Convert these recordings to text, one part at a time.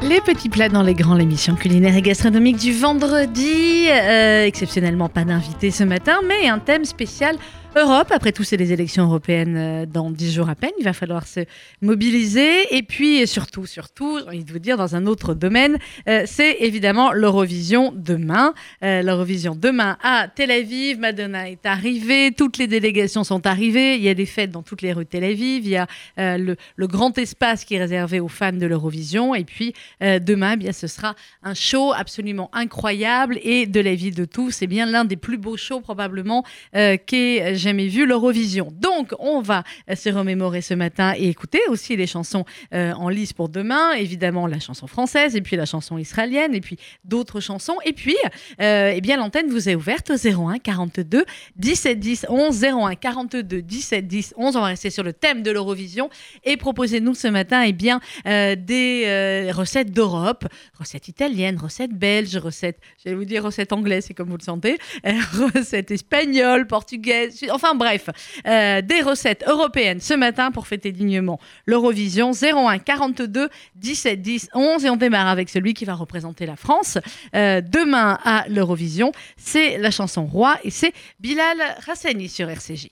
Les petits plats dans les grands, l'émission culinaire et gastronomique du vendredi. Euh, exceptionnellement pas d'invité ce matin, mais un thème spécial Europe. Après tout, c'est les élections européennes euh, dans dix jours à peine. Il va falloir se mobiliser. Et puis, surtout, surtout, j'ai envie de vous dire, dans un autre domaine, euh, c'est évidemment l'Eurovision demain. Euh, L'Eurovision demain à Tel Aviv. Madonna est arrivée. Toutes les délégations sont arrivées. Il y a des fêtes dans toutes les rues de Tel Aviv. Il y a le, grand espace qui est réservé aux fans de l'Eurovision. Et puis, demain, eh bien, ce sera un show absolument incroyable. Et de la vie de tous, c'est bien l'un des plus beaux shows probablement qu'est jamais vu l'Eurovision. Donc, on va se remémorer ce matin et écouter aussi les chansons euh, en lice pour demain. Évidemment, la chanson française et puis la chanson israélienne et puis d'autres chansons. Et puis, euh, eh bien, l'antenne vous est ouverte au 01 42 17 10 11 01 42 17 10 11. On va rester sur le thème de l'Eurovision et proposez-nous ce matin eh bien, euh, des recettes d'Europe, recettes italiennes, recettes belges, recettes, j'allais vous dire recettes anglaises, c'est comme vous le sentez, recettes espagnoles, portugaises, Enfin bref, euh, des recettes européennes ce matin pour fêter dignement l'Eurovision 01 42 17 10 11 et on démarre avec celui qui va représenter la France euh, demain à l'Eurovision. C'est la chanson Roi et c'est Bilal Hassani sur RCJ.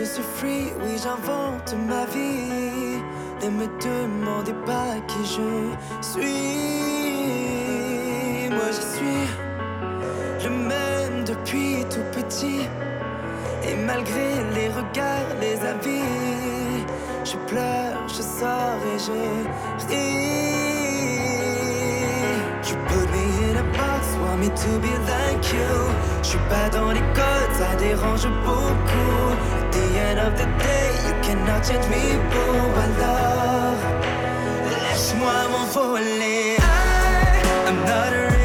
Je suis free, oui j'invente ma vie. Ne me demandez pas qui je suis. Moi je suis le même depuis tout petit. Et malgré les regards, les avis, je pleure, je sors et je ris. You put me want me to be like you. Je suis pas dans les codes, ça dérange beaucoup. At the end of the day, you cannot change me pour alors. Laisse-moi m'envoler. I, I'm not a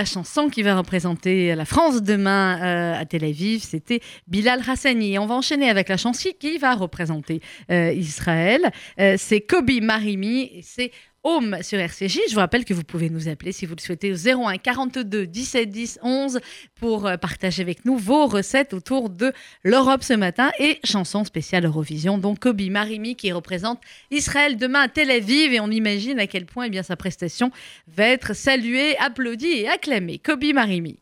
la chanson qui va représenter la France demain euh, à Tel Aviv, c'était Bilal Hassani. on va enchaîner avec la chanson qui va représenter euh, Israël. Euh, c'est Kobe Marimi c'est Home sur RCJ. Je vous rappelle que vous pouvez nous appeler si vous le souhaitez au 01 42 17 10 11 pour euh, partager avec nous vos recettes autour de l'Europe ce matin et chanson spéciale Eurovision. Donc Kobe Marimi qui représente Israël demain à Tel Aviv et on imagine à quel point eh bien, sa prestation va être saluée, applaudie et acclamée. Kobe Marimi.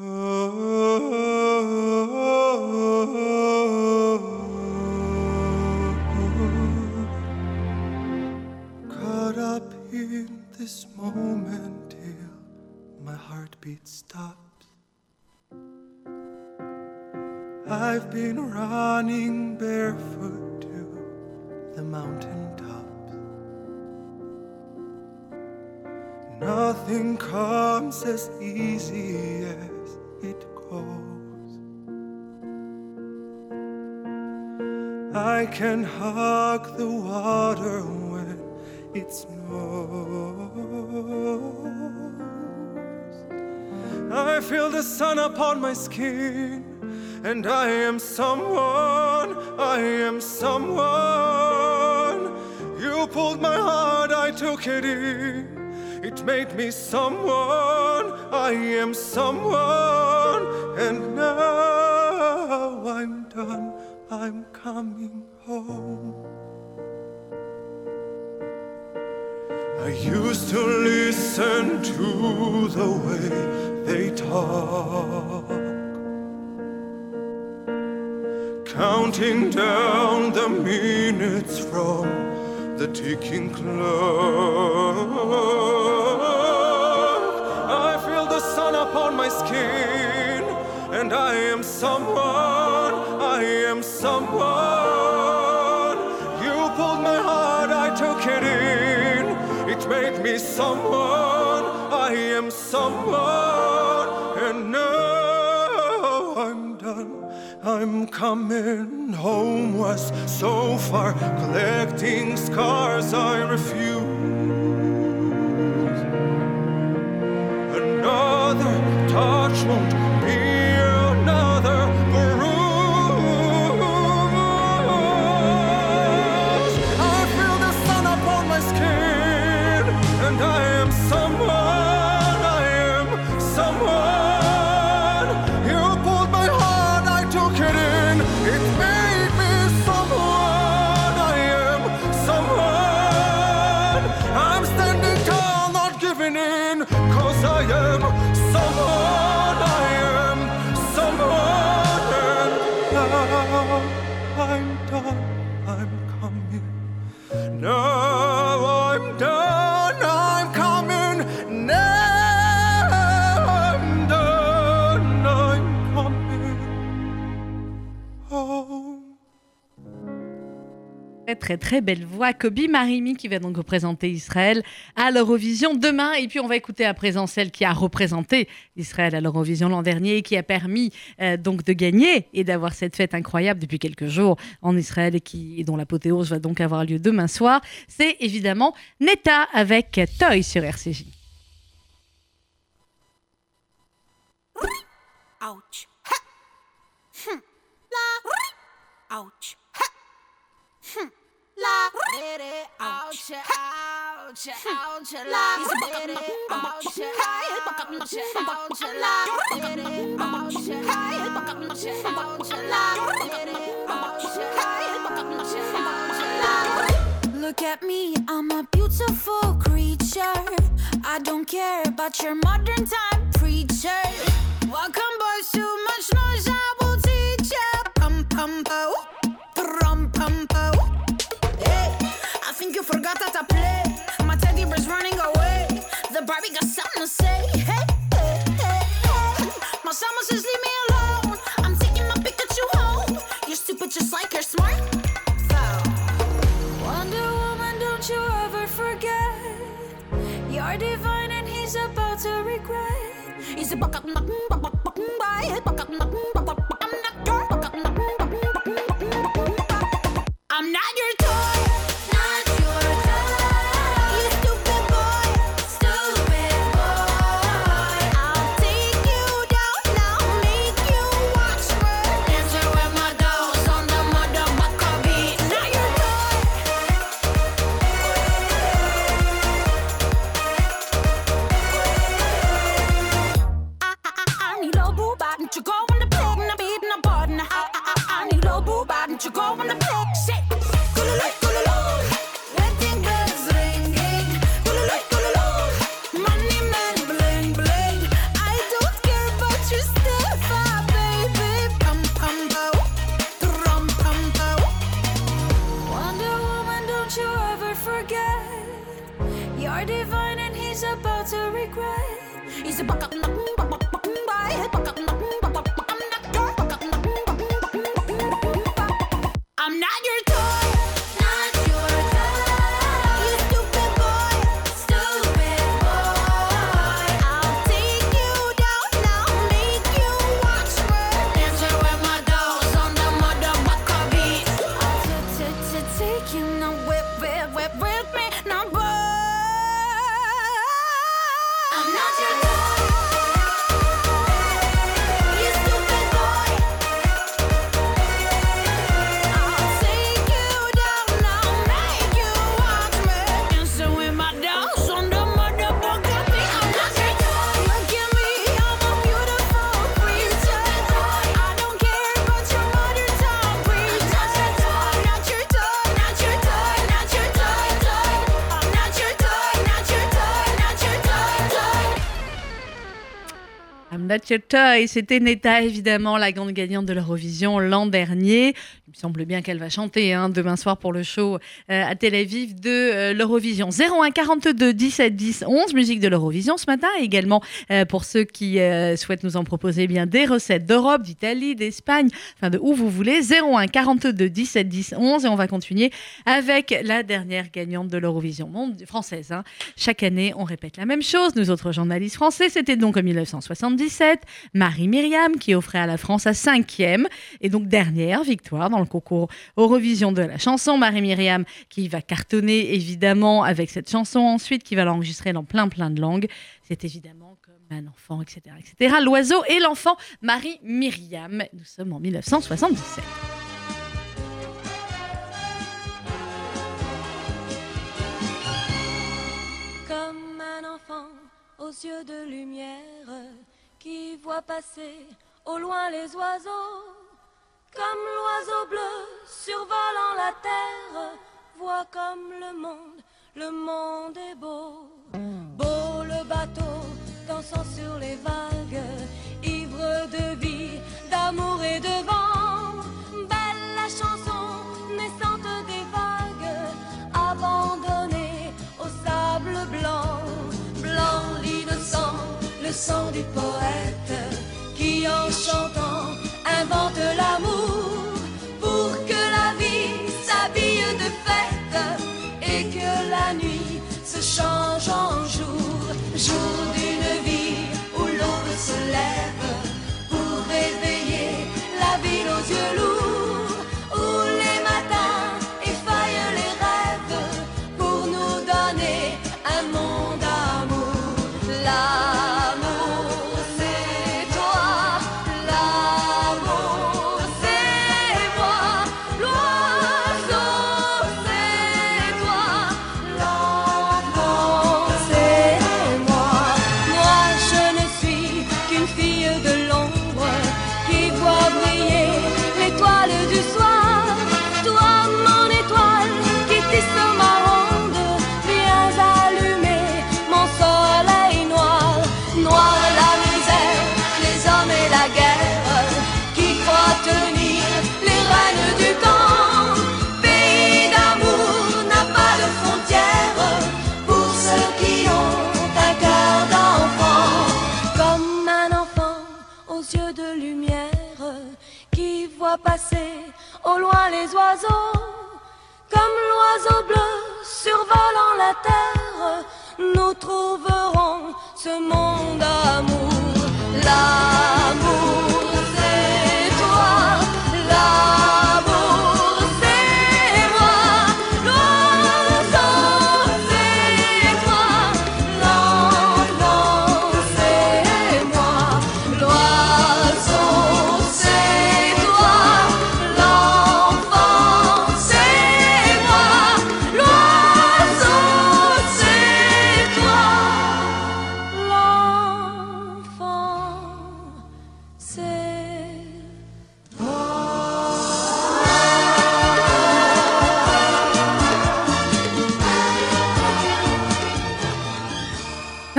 oh. this moment till my heartbeat stops. I've been running barefoot to the mountain tops. Nothing comes as easy as it goes. I can hug the water it snows. I feel the sun upon my skin, and I am someone, I am someone. You pulled my heart, I took it in. It made me someone, I am someone, to listen to the way they talk. Counting down the minutes from the ticking clock. I feel the sun upon my skin, and I am someone, I am someone. Made me someone, I am someone. And no I'm done. I'm coming home was so far, collecting scars I refuse. Another touch won't très très belle voix. Kobi Marimi qui va donc représenter Israël à l'Eurovision demain. Et puis on va écouter à présent celle qui a représenté Israël à l'Eurovision l'an dernier et qui a permis euh, donc de gagner et d'avoir cette fête incroyable depuis quelques jours en Israël et, qui, et dont l'apothéose va donc avoir lieu demain soir. C'est évidemment Neta avec Toy sur RCJ. Ouch. Hm. Ouch. Hm. La ouch, ouch, ouch, la ouch, ouch, Look at me, I'm a beautiful creature. I don't care about your modern time preacher. Welcome, boys, too much noise, I will teach ya. Pum pum po, pum forgot that I play. My teddy bear's running away. The Barbie got something to say. Hey, hey, hey, hey. My summer says leave me alone. I'm taking my Pikachu home. You're stupid just like you're smart. So. Wonder Woman, don't you ever forget. You're divine and he's about to regret. He's a buck up, buck up, buck up, buck up, buck up. I'm not your What C'était Neta, évidemment, la grande gagnante de l'Eurovision l'an dernier. Il me semble bien qu'elle va chanter hein, demain soir pour le show euh, à Tel Aviv de euh, l'Eurovision. 01 42 17 10 11, musique de l'Eurovision ce matin. Et également, euh, pour ceux qui souhaitent nous en proposer eh bien des recettes d'Europe, d'Italie, d'Espagne, enfin de où vous voulez. 01 42 17 10 11. Et on va continuer avec la dernière gagnante de l'Eurovision française. Hein. Chaque année, on répète la même chose. Nous autres journalistes français, c'était donc en 1977, Marie Myriam qui offrait à la France sa cinquième et donc dernière victoire dans le concours Eurovision de la chanson. Marie Myriam qui va cartonner évidemment avec cette chanson ensuite, qui va l'enregistrer dans plein plein de langues. C'est évidemment comme un enfant, etc. etc. L'oiseau et l'enfant, Marie Myriam. Nous sommes en 1977. Comme un enfant aux yeux de lumière passer au loin les oiseaux, comme l'oiseau bleu survolant la terre, voit comme le monde, le monde est beau. Beau le bateau dansant sur les vagues, ivre de vie, d'amour et de vent, le sang du qui en chantant invente l'amour pour que la vie s'habille de fête et que la nuit se change en jour, nous trouverons ce monde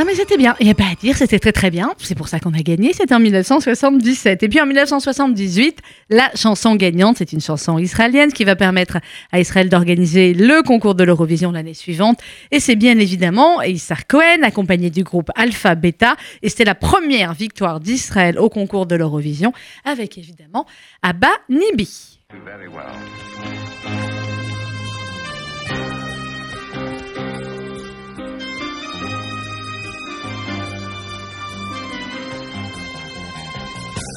mais c'était bien, il n'y a pas à dire, c'était très très bien, c'est pour ça qu'on a gagné, c'était en 1977. Et puis en 1978, la chanson gagnante, c'est une chanson israélienne qui va permettre à Israël d'organiser le concours de l'Eurovision l'année suivante. Et c'est bien évidemment Issar Cohen, accompagné du groupe Alpha Beta. Et c'était la première victoire d'Israël au concours de l'Eurovision, avec évidemment Abba Nibi.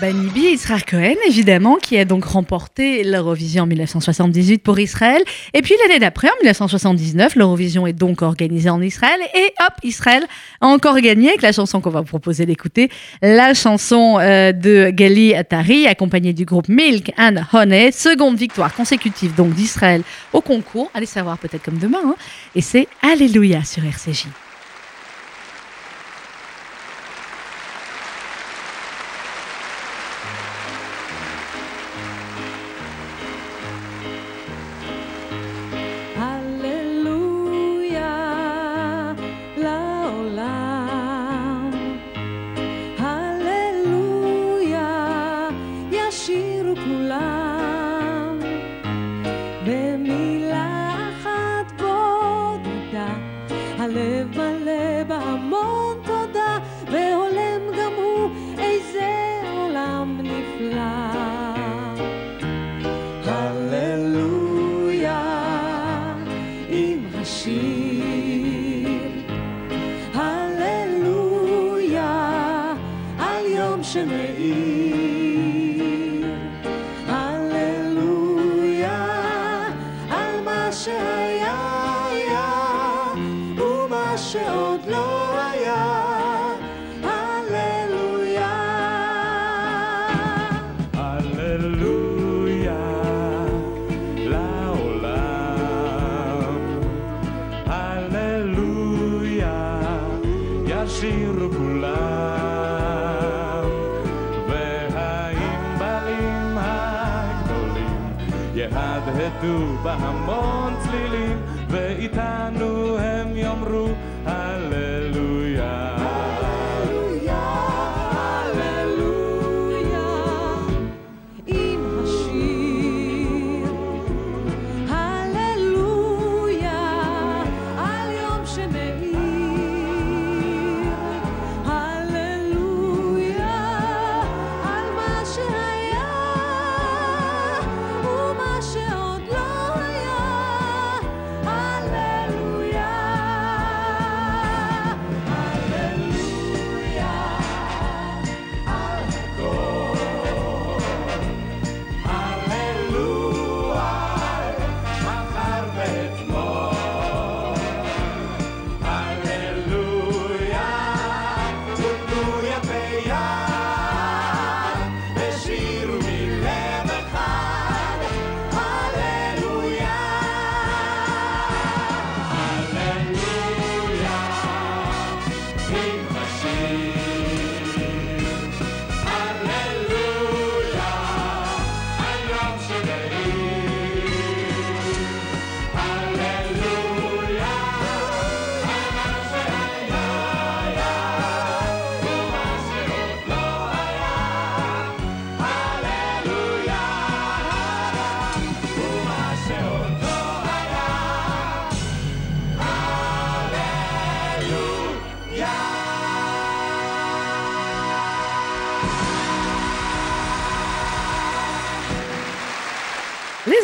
Banibi Israël Cohen, évidemment, qui a donc remporté l'Eurovision en 1978 pour Israël. Et puis l'année d'après, en 1979, l'Eurovision est donc organisée en Israël. Et hop, Israël a encore gagné avec la chanson qu'on va vous proposer d'écouter, la chanson euh, de Gali Atari, accompagnée du groupe Milk and Honey. Seconde victoire consécutive donc d'Israël au concours. Allez savoir peut-être comme demain. Hein. Et c'est Alléluia sur RCJ.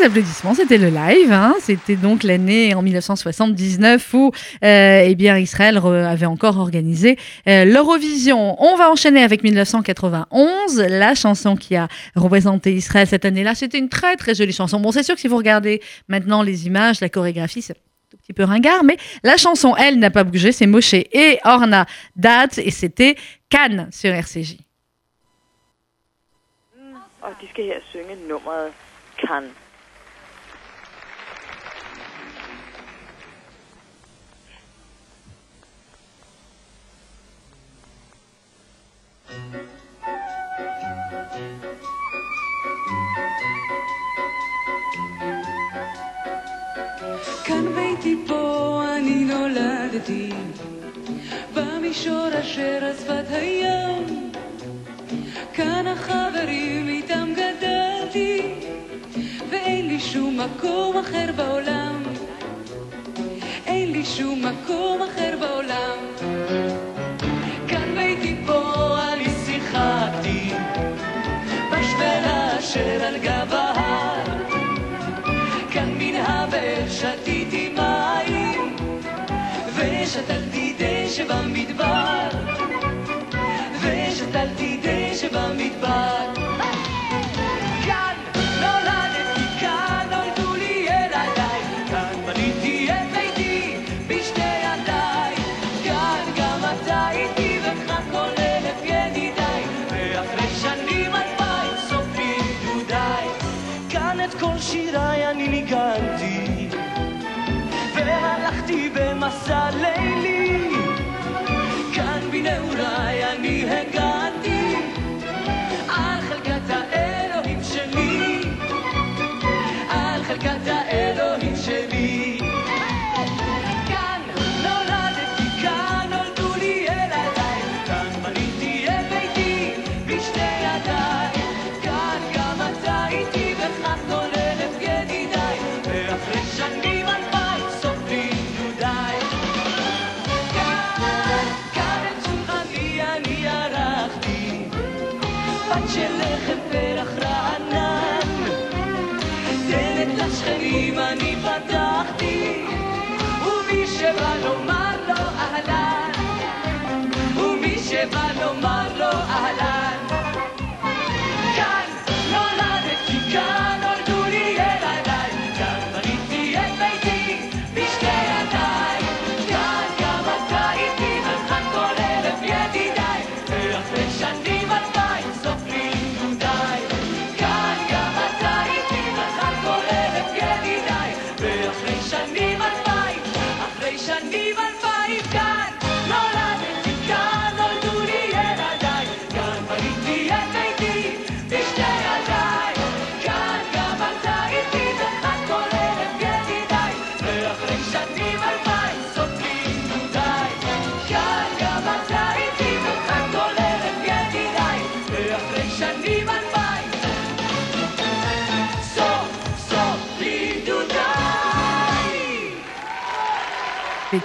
Applaudissements, c'était le live. hein. C'était donc l'année en 1979 où euh, eh bien, Israël avait encore organisé euh, l'Eurovision. On va enchaîner avec 1991, la chanson qui a représenté Israël cette année-là. C'était une très très jolie chanson. Bon, c'est sûr que si vous regardez maintenant les images, la chorégraphie, c'est un petit peu ringard, mais la chanson, elle, n'a pas bougé. C'est Moshe et Orna Dat et c'était Cannes sur RCJ. Og de skal her כאן ביתי פה אני נולדתי, במישור אשר על שפת הים. כאן החברים איתם גדלתי, ואין לי שום מקום אחר בעולם. אין לי שום מקום אחר בעולם. ושתלתי דשא במדבר, ושתלתי דשא במדבר. Shalima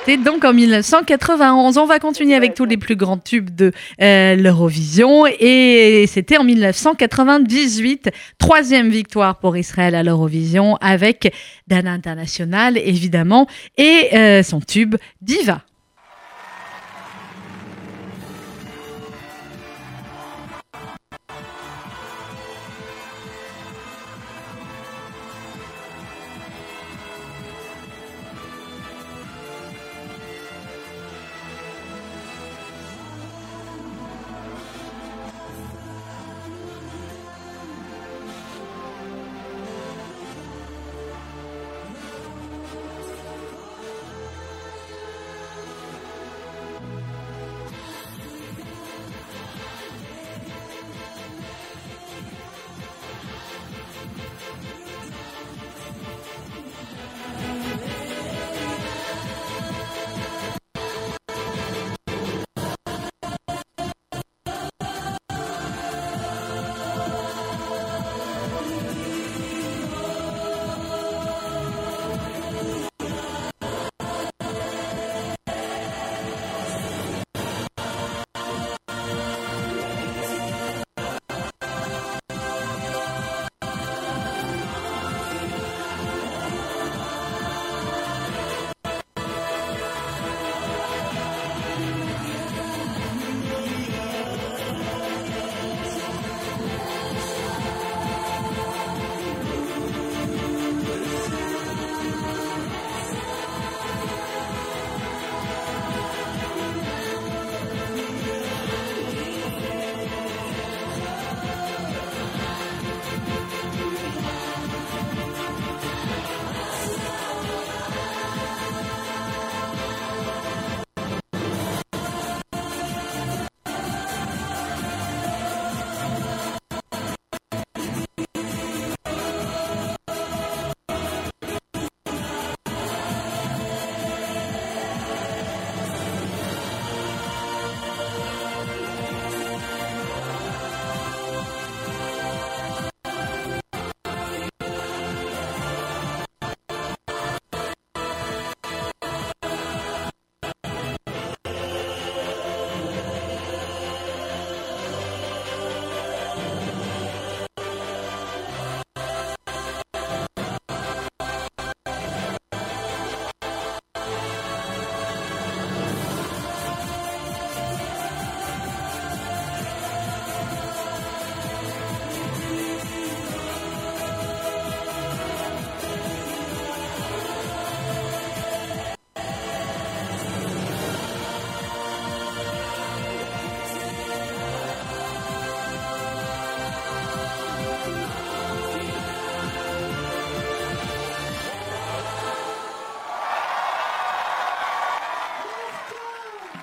C'était donc en 1991. On va continuer avec tous les plus grands tubes de euh, l'Eurovision. Et c'était en 1998, troisième victoire pour Israël à l'Eurovision avec Dana International, évidemment, et euh, son tube Diva.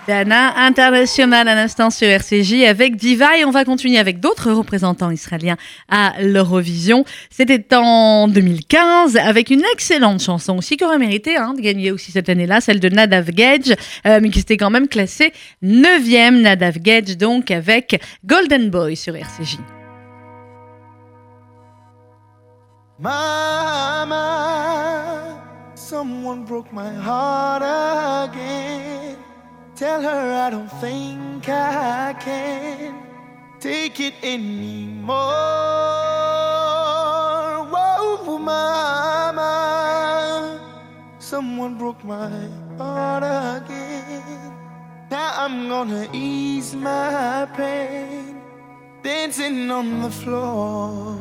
Dana International à l'instant sur RCJ avec Diva et on va continuer avec d'autres représentants israéliens à l'Eurovision. C'était en 2015 avec une excellente chanson aussi qui aurait mérité hein, de gagner aussi cette année-là, celle de Nadav Gedge, euh, mais qui s'était quand même classée 9e Nadav Gedge donc avec Golden Boy sur RCJ. Tell her I don't think I can take it anymore. Whoa, mama, someone broke my heart again. Now I'm gonna ease my pain, dancing on the floor.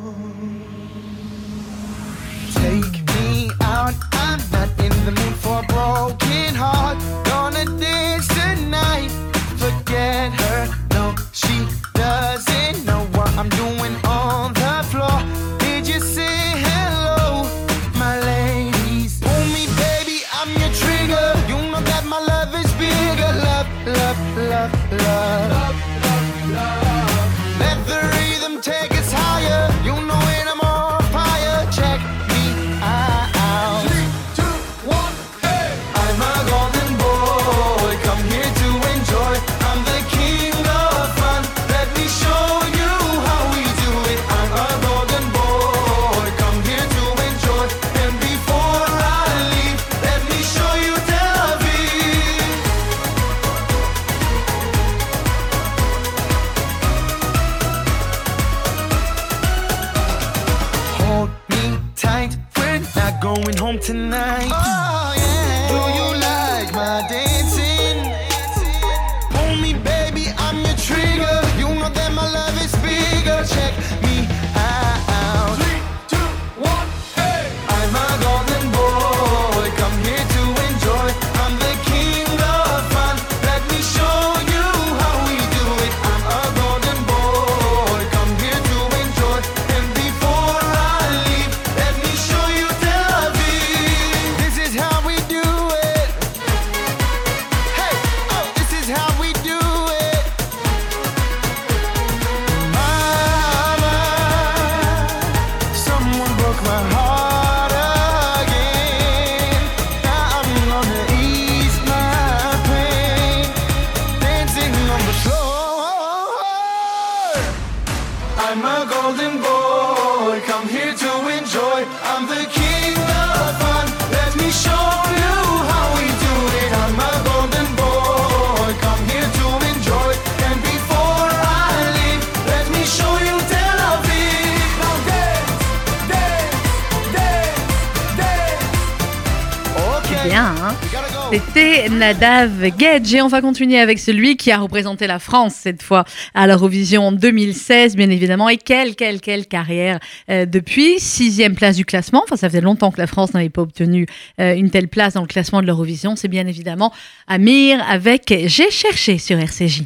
Take me out, I'm not in the mood for a broken heart. Gonna Nadav Gedge. Et on va continuer avec celui qui a représenté la France cette fois à l'Eurovision en 2016 bien évidemment. Et quelle quelle quelle carrière euh, depuis sixième place du classement. Enfin ça faisait longtemps que la France n'avait pas obtenu euh, une telle place dans le classement de l'Eurovision. C'est bien évidemment Amir avec J'ai cherché sur RCJ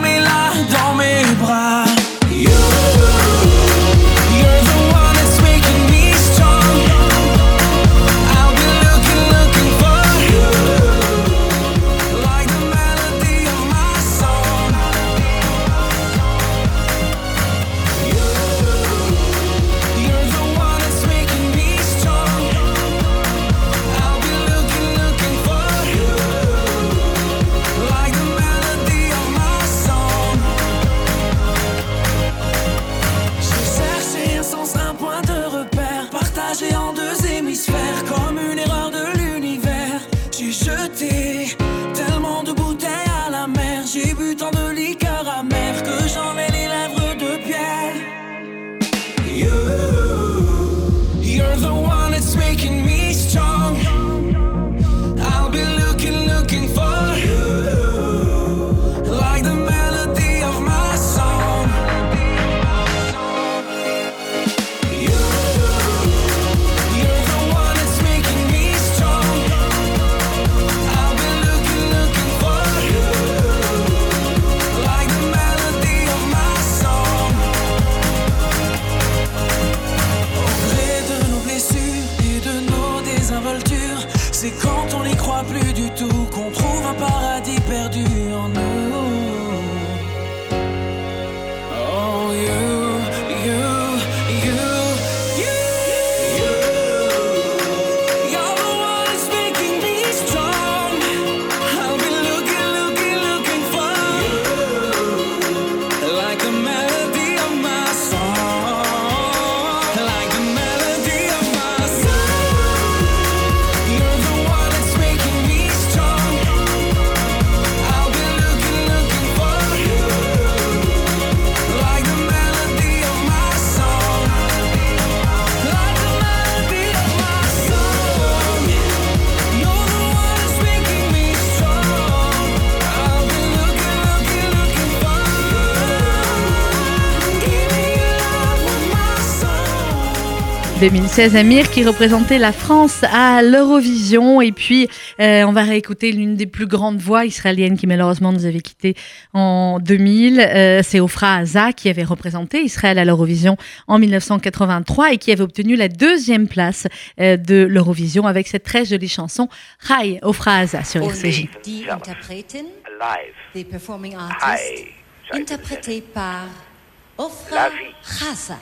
2016, Amir qui représentait la France à l'Eurovision. Et puis, euh, on va réécouter l'une des plus grandes voix israéliennes qui malheureusement nous avait quittés en 2000. Euh, c'est Ofra Haza qui avait représenté Israël à l'Eurovision en 1983 et qui avait obtenu la deuxième place euh, de l'Eurovision avec cette très jolie chanson Hi Ofra Haza sur RCJ. Par Ofra Haza.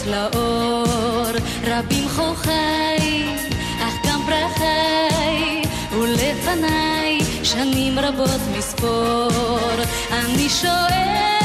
יוצאת לאור, רבים חוכי, אך גם פרחי, ולפניי שנים רבות מספור. אני שואל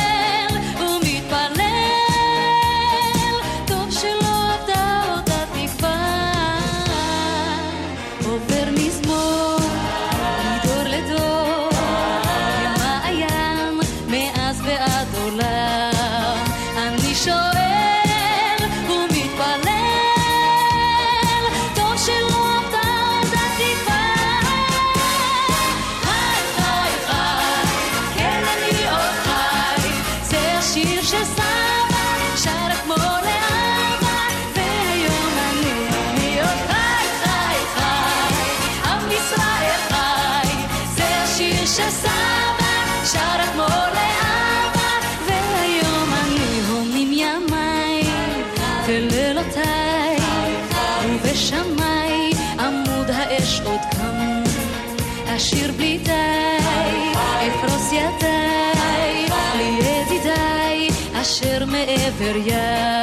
ελευθεριά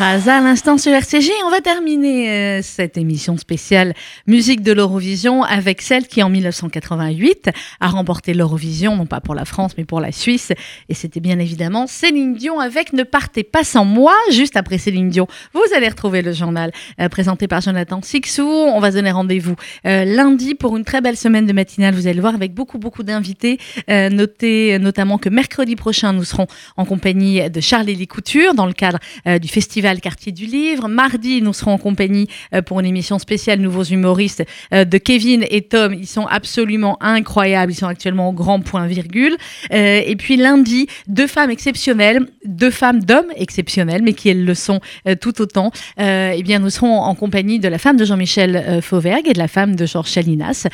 phrase à l'instant sur RCG. On va terminer euh, cette émission spéciale musique de l'Eurovision avec celle qui en 1988 a remporté l'Eurovision, non pas pour la France mais pour la Suisse. Et c'était bien évidemment Céline Dion avec Ne partez pas sans moi. Juste après Céline Dion, vous allez retrouver le journal euh, présenté par Jonathan Sixou. On va se donner rendez-vous euh, lundi pour une très belle semaine de matinale. Vous allez le voir avec beaucoup beaucoup d'invités. Notez notamment que mercredi prochain nous serons en compagnie de Charles-Élie Couture dans le cadre du festival Quartier du Livre. Mardi, nous serons en compagnie euh, pour une émission spéciale Nouveaux humoristes euh, de Kevin et Tom. Ils sont absolument incroyables. Ils sont actuellement au grand point virgule. Euh, et puis lundi, deux femmes exceptionnelles, deux femmes d'hommes exceptionnels, mais qui elles le sont tout autant. Eh bien, nous serons en compagnie de la femme de Jean-Michel Fauvergue et de la femme de Georges Chalinas,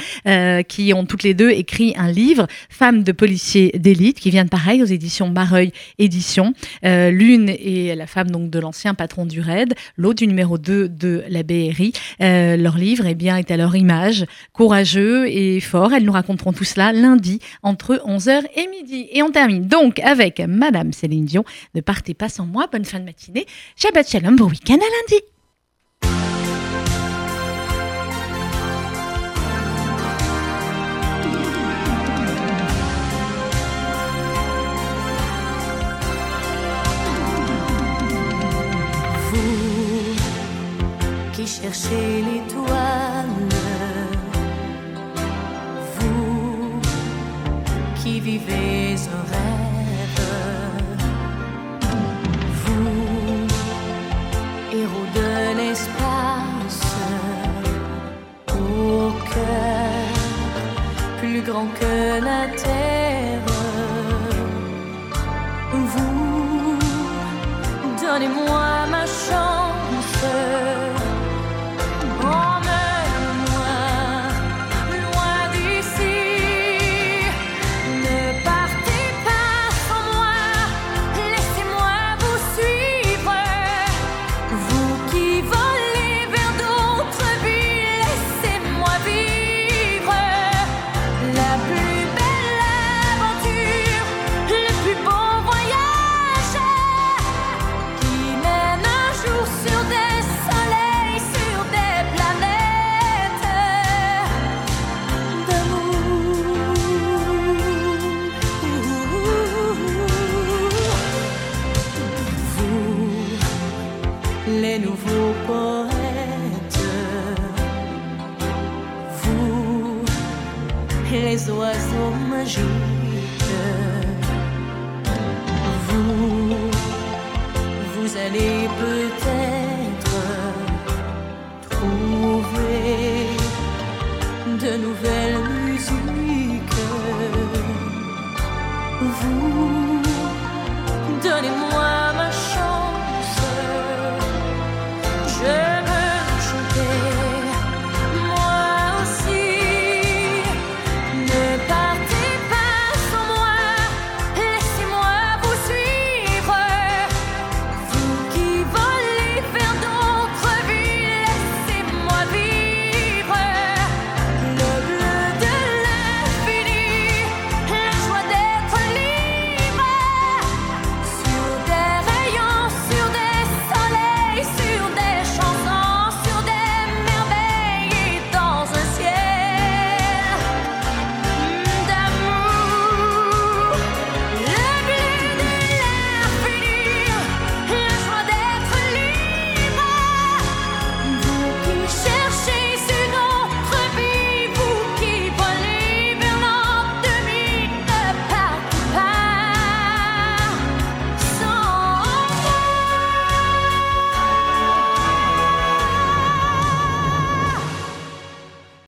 qui ont toutes les deux écrit un livre, Femmes de policiers d'élite, qui vient de pareil aux éditions Mareuil Éditions. L'une est la femme donc de l'ancien patron du RAID, l'autre du numéro 2 de la BRI. Euh, leur livre eh bien, est à leur image, courageux et fort. Elles nous raconteront tout cela lundi entre 11h et midi. Et on termine donc avec Madame Céline Dion. Ne partez pas sans moi. Bonne fin de matinée. Shabbat Shalom, bon week-end à lundi. Qui cherchez l'étoile, vous qui vivez un rêve, vous, héros de l'espace, au cœur plus grand que la terre, vous Donnez-moi today.